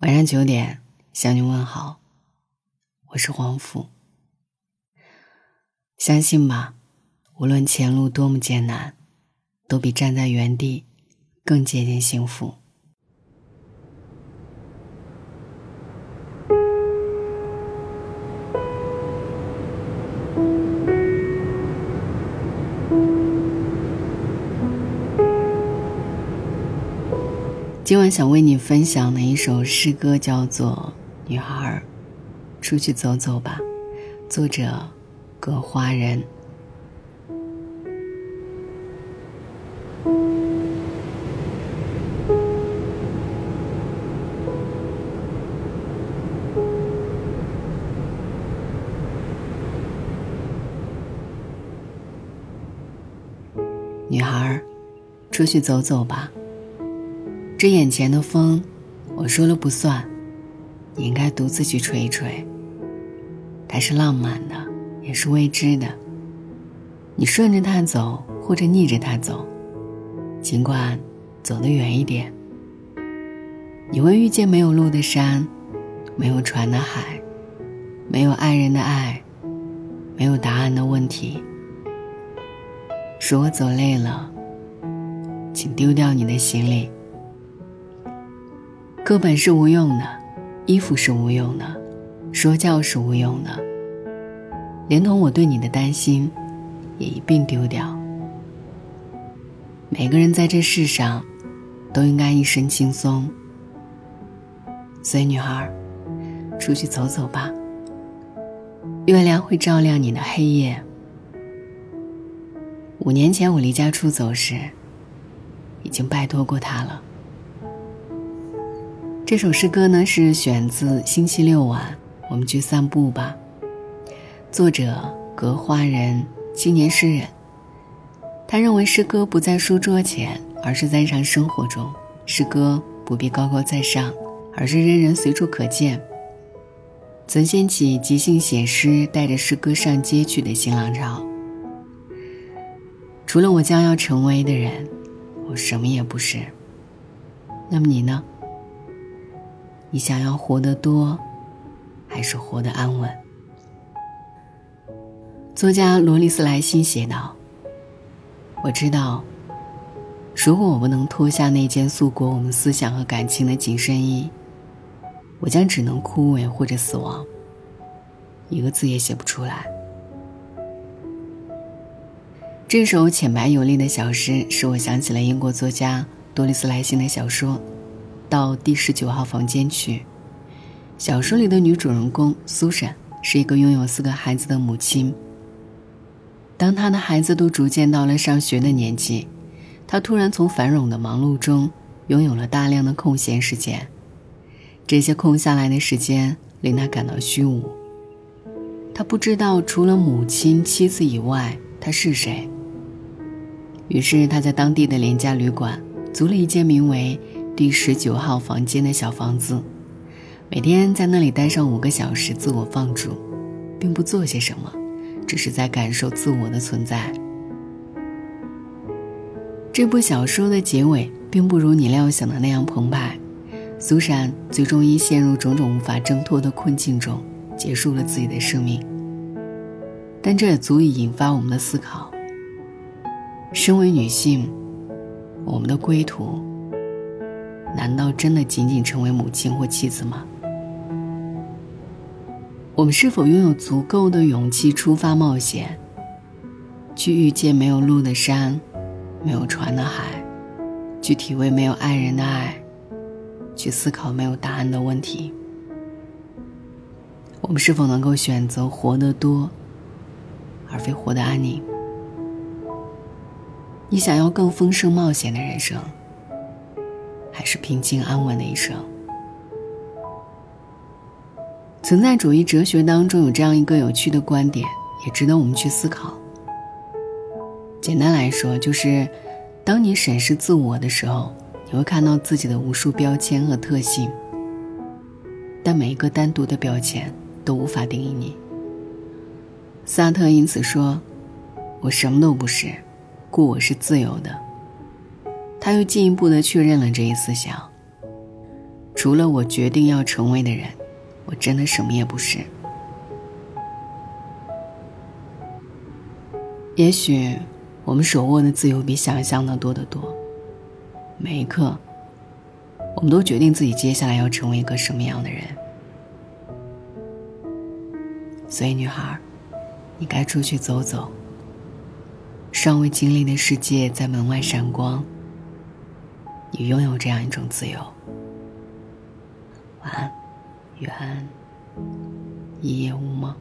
晚上九点向你问好，我是黄甫。相信吧，无论前路多么艰难，都比站在原地更接近幸福。今晚想为你分享的一首诗歌叫做《女孩出去走走吧》，作者葛花人。女孩出去走走吧。这眼前的风，我说了不算，你应该独自去吹一吹。它是浪漫的，也是未知的。你顺着它走，或者逆着它走，尽管走得远一点，你会遇见没有路的山，没有船的海，没有爱人的爱，没有答案的问题。如果走累了，请丢掉你的行李。课本是无用的，衣服是无用的，说教是无用的，连同我对你的担心，也一并丢掉。每个人在这世上，都应该一身轻松。所以，女孩，出去走走吧。月亮会照亮你的黑夜。五年前我离家出走时，已经拜托过他了。这首诗歌呢是选自《星期六晚我们去散步吧》，作者格花人，青年诗人。他认为诗歌不在书桌前，而是在日常生活中；诗歌不必高高在上，而是人人随处可见。曾掀起即兴写诗、带着诗歌上街去的新浪潮。除了我将要成为的人，我什么也不是。那么你呢？你想要活得多，还是活得安稳？作家罗丽斯莱辛写道：“我知道，如果我不能脱下那件束裹我们思想和感情的紧身衣，我将只能枯萎或者死亡，一个字也写不出来。”这首浅白有力的小诗，使我想起了英国作家多丽斯莱辛的小说。到第十九号房间去。小说里的女主人公苏珊是一个拥有四个孩子的母亲。当她的孩子都逐渐到了上学的年纪，她突然从繁荣的忙碌中拥有了大量的空闲时间。这些空下来的时间令她感到虚无。她不知道除了母亲、妻子以外，她是谁。于是她在当地的廉价旅馆租了一间名为……第十九号房间的小房子，每天在那里待上五个小时，自我放逐，并不做些什么，只是在感受自我的存在。这部小说的结尾并不如你料想的那样澎湃，苏珊最终因陷入种种无法挣脱的困境中，结束了自己的生命。但这也足以引发我们的思考：身为女性，我们的归途。难道真的仅仅成为母亲或妻子吗？我们是否拥有足够的勇气出发冒险，去遇见没有路的山，没有船的海，去体味没有爱人的爱，去思考没有答案的问题？我们是否能够选择活得多，而非活得安宁？你想要更丰盛冒险的人生？还是平静安稳的一生。存在主义哲学当中有这样一个有趣的观点，也值得我们去思考。简单来说，就是当你审视自我的时候，你会看到自己的无数标签和特性，但每一个单独的标签都无法定义你。萨特因此说：“我什么都不是，故我是自由的。”他又进一步的确认了这一思想：除了我决定要成为的人，我真的什么也不是。也许，我们手握的自由比想象的多得多。每一刻，我们都决定自己接下来要成为一个什么样的人。所以，女孩，你该出去走走。尚未经历的世界在门外闪光。你拥有这样一种自由。晚安远安一夜无梦。